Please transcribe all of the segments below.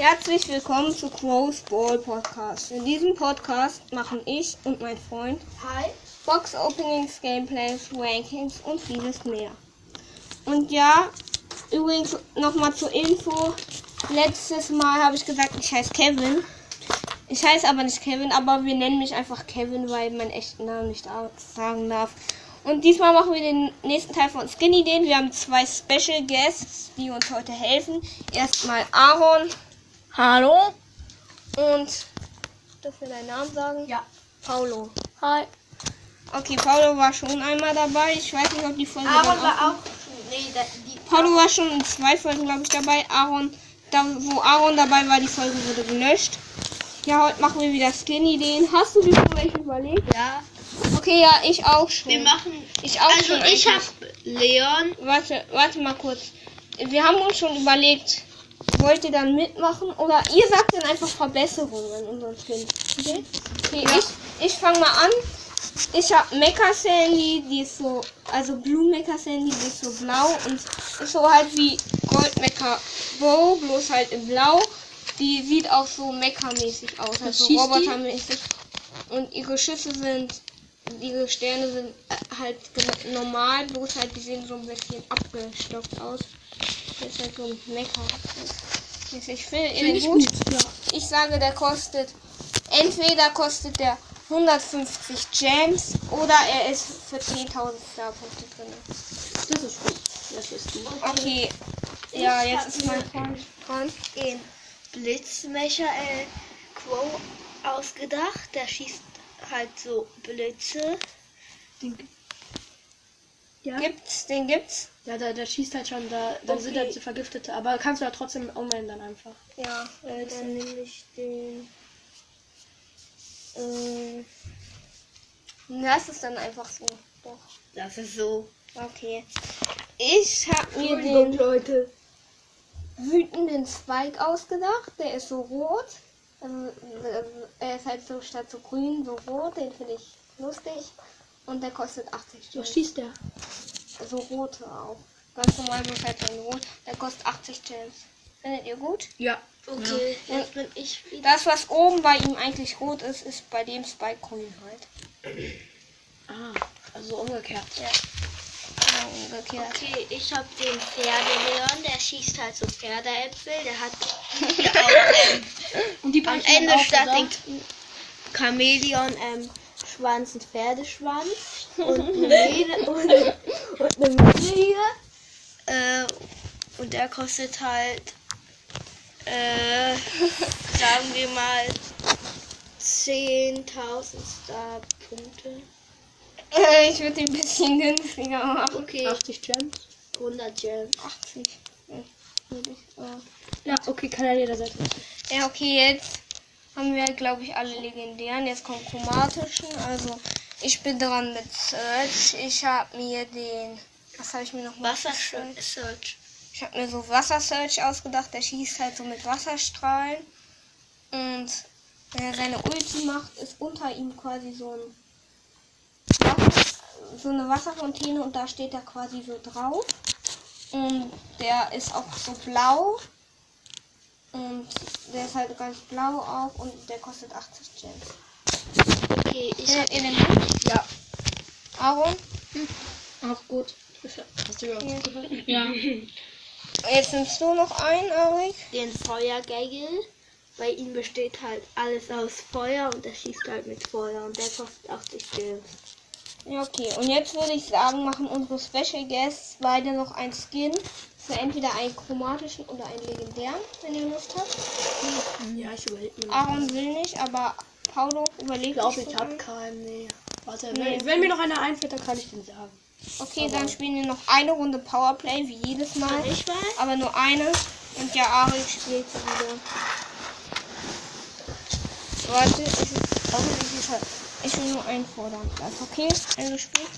Herzlich willkommen zu Crow's Ball Podcast. In diesem Podcast machen ich und mein Freund Hi. Box Openings, Gameplays, Rankings und vieles mehr. Und ja, übrigens nochmal zur Info. Letztes Mal habe ich gesagt, ich heiße Kevin. Ich heiße aber nicht Kevin, aber wir nennen mich einfach Kevin, weil mein echten Namen nicht sagen darf. Und diesmal machen wir den nächsten Teil von Skinny Den. Wir haben zwei Special Guests, die uns heute helfen. Erstmal Aaron. Hallo. Und dürfen wir deinen Namen sagen? Ja. Paulo. Hi. Okay, Paulo war schon einmal dabei. Ich weiß nicht, ob die Folge Aaron war auch. Nee, da, die. Paulo war schon in zwei Folgen, glaube ich, dabei. Aaron, da wo Aaron dabei war, die Folge wurde gelöscht. Ja, heute machen wir wieder Skin-Ideen. Hast du dir schon welche überlegt? Ja. Okay, ja, ich auch schon. Wir machen. ich auch Also schon. ich eigentlich. hab Leon. Warte, warte mal kurz. Wir haben uns schon überlegt, wollt ihr dann mitmachen? Oder ihr sagt dann einfach Verbesserungen in unserem Skin. Okay? Okay, ich, ich fange mal an. Ich habe Mecha Sandy, die ist so, also Blue Mecha Sandy, die ist so blau und ist so halt wie Gold Mecha Bow, bloß halt in blau. Die sieht auch so Mecha-mäßig aus, also? Roboter-mäßig. Und ihre Schüsse sind, ihre Sterne sind äh, halt normal, bloß halt die sehen so ein bisschen abgestockt aus. Das ist halt so Mecha. Ich finde ihn gut. Ja. Ich sage, der kostet, entweder kostet der 150 Gems oder er ist für 10.000 Starpunkte drin. Das ist gut. Das ist gut. Okay, ja, Ich jetzt hab ist mein Freund dran. Den Blitzmecher äh, Quo ausgedacht. Der schießt halt so Blitze. Ja, Gibt's, den gibt's? ja der, der schießt halt schon, da, dann sind Okay. halt so Vergiftete, aber kannst du ja trotzdem umändern einfach. Ja, äh, dann nehme ich den. Äh, das ist dann einfach so. Doch. Das ist so. Okay. Ich habe mir den Leute. wütenden Spike ausgedacht. Der ist so rot. Also, äh, er ist halt so statt so grün, so rot. Den finde ich lustig. Und der kostet 80 Was Gems. schießt der? So rote auch. Ganz normal, bloß halt ein rot. Der kostet 80 Gems. Findet ihr gut? Ja. Okay, jetzt bin ich wieder. Das, was oben bei ihm eigentlich rot ist, ist bei dem Spike grün halt. Ah, also umgekehrt. Ja. Genau, umgekehrt. Okay, ich habe den Pferdeleon, der schießt halt so Pferdeäpfel, der hat ja auch, ähm, Und die am Ende statt den Chamäleon ähm, Schwanz ein Pferdeschwanz und eine Mähne und, und eine Mähne hier. Äh, und der kostet halt, äh, sagen wir mal 10.000 Star-Punkte. Äh, ich würde ihn ein bisschen günstiger machen. Okay, 80 Gems. 100 Gems. 80. Ja, äh. Ja, okay, kann er jederzeit. Ja, okay, jetzt haben wir, glaube ich, alle legendären. Jetzt kommt chromatischen. Also, ich bin dran mit Search. Ich habe mir den. Was habe ich mir noch Wasser? Search. Ich habe mir so Wasser-Search ausgedacht. Der schießt halt so mit Wasserstrahlen. Und wenn er seine Ulti macht, ist unter ihm quasi so ein. Wasser, so eine Wasserfontäne und da steht er quasi so drauf. Und der ist auch so blau. Und der ist halt ganz blau auch und der kostet 80 Gems. Okay, ich ihr den gut? Ja. Aaron? Auch gut. Hast du ja? Ja. Jetzt nimmst du noch einen, Arik. den Feuergegel. Bei ihm besteht halt alles aus Feuer und er schießt halt mit Feuer und der kostet 80 Gems. Ja, okay. Und jetzt würde ich sagen, machen unsere Special Guests beide noch ein Skin für entweder einen chromatischen oder einen legendären, wenn ihr Lust habt. Ja, ich überlege mir. Aaron will nicht, aber Paulo überlegt Ich glaube, ich habe einen. keinen. Nee. Warte, Nee. wenn, wenn mir noch einer einfällt, dann kann ich den sagen. Okay, dann spielen wir noch eine Runde Powerplay, wie jedes Mal. Ich weiß. Aber nur eine. Und ja, Arik spielt sie wieder. Warte, ich, ist er- ich will nur einfordern. Das ist okay, eingespielt.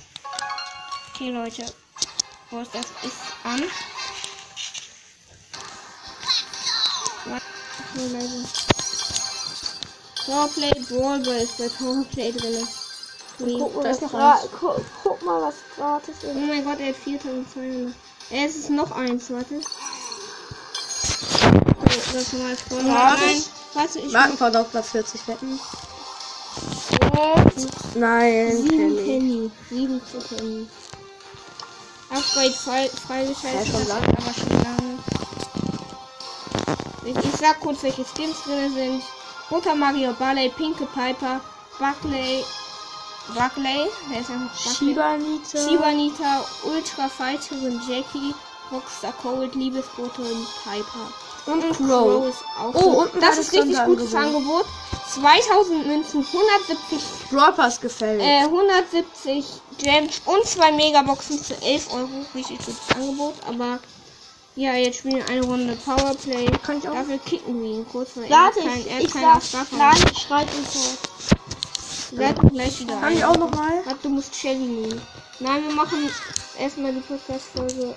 Okay, Leute. Wo ist das? Ist an. So leise. Powerplay, Brawlball ist bei Powerplay drin. Noch. Guck, guck mal, was gratis Oh ist. mein Gott, er hat 4200. Äh, Es ist noch eins, warte. So, das mal Ja, rein. Warte, ich Markenfahrt auf Platz 40 wetten. Und Nein, sieben Penny. Penny. Sieben zu Penny. Upgrade frei, freigeschaltet. Ja, schon ist aber schon lange. Ich, sag kurz, welche Skins drin sind. Roter Mario, Barley, Pinke Piper, Buckley, Buckley, wer ist Buckley? Shibanita. Shibanita, Ultra Fighterin Jackie, Rockstar Cold, Liebesbote und Piper. Und Und Crow. ist auch Oh, so. unten Das ist richtig gutes Angebot. 2000 Münzen, 170, Brawl Pass gefällt. äh, 170 Gems und zwei Megaboxen für 11 Euro. Richtig gutes Angebot, aber ja, jetzt spielen wir eine Runde Powerplay. Kann ich auch? Dafür kicken wir ihn kurz, weil Warte, er kein, er ich, keiner sag, Staffeln. nein, ich schreibe ihn vor. Bleib gleich wieder Kann ein. ich auch noch mal? Warte, du musst Shelly nehmen. Nein, wir machen erstmal die Podcast-Folge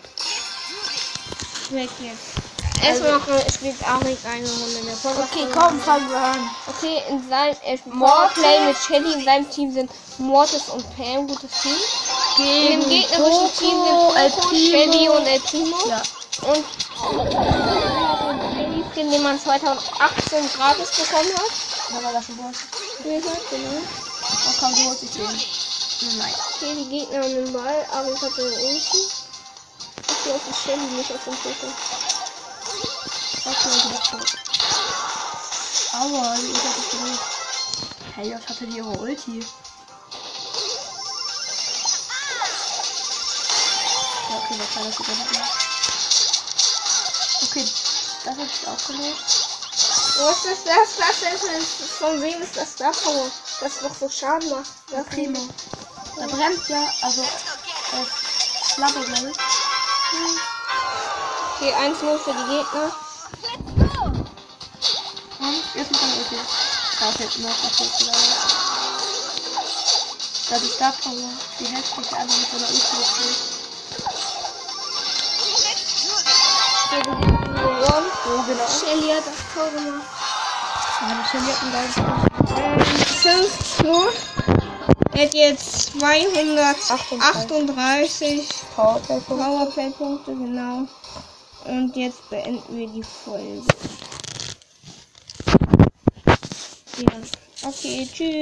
weg jetzt. Erstmal noch, äh, spielt Arik eine Runde in der Folge. Okay, komm, fangen wir an. Okay, in seinem Powerplay mit Shelly in seinem Team sind Mortis und Pam, gutes Team. In dem gegnerischen Team sind El Poco, Primo. Shelly und El Primo. Ja. Und den Skin, den man 2018 gratis bekommen hat. War das schon gesagt, genau. Oh komm, du holst dich den. Nein. Okay, die Gegner haben den Ball, aber ich hatte den Ulti. Ich gehe auf die Shelly, nicht auf den Poco. Okay, tot. Aua, die Ulti hat dich gelöst. Hey, was hatte die ihre Ulti? Ja, okay, was war das überhaupt noch? Okay, das hat sich auch gelöst. Was ist das? Das ist von wem ist das da Power? Das doch so Schaden macht. Das Primo. Da brennt ja, also, äh, Flamme, glaube ich. Okay, 1-0 für die Gegner. Und jetzt mit der Ulti. Da fällt noch was jetzt wieder. Da die Star Power, die Hälfte ist einfach mit einer Ulti gespielt. Okay, die Gegner haben gewonnen. Oh, genau. Shelly hat das Tor gemacht. Ja, die Shelly hat einen geilen Skin. Ähm, 5 zu. Er hat jetzt 238 Powerplay-Punkt. Powerplay-Punkte, genau. Und jetzt beenden wir die Folge. Ja. Okay, tschüss.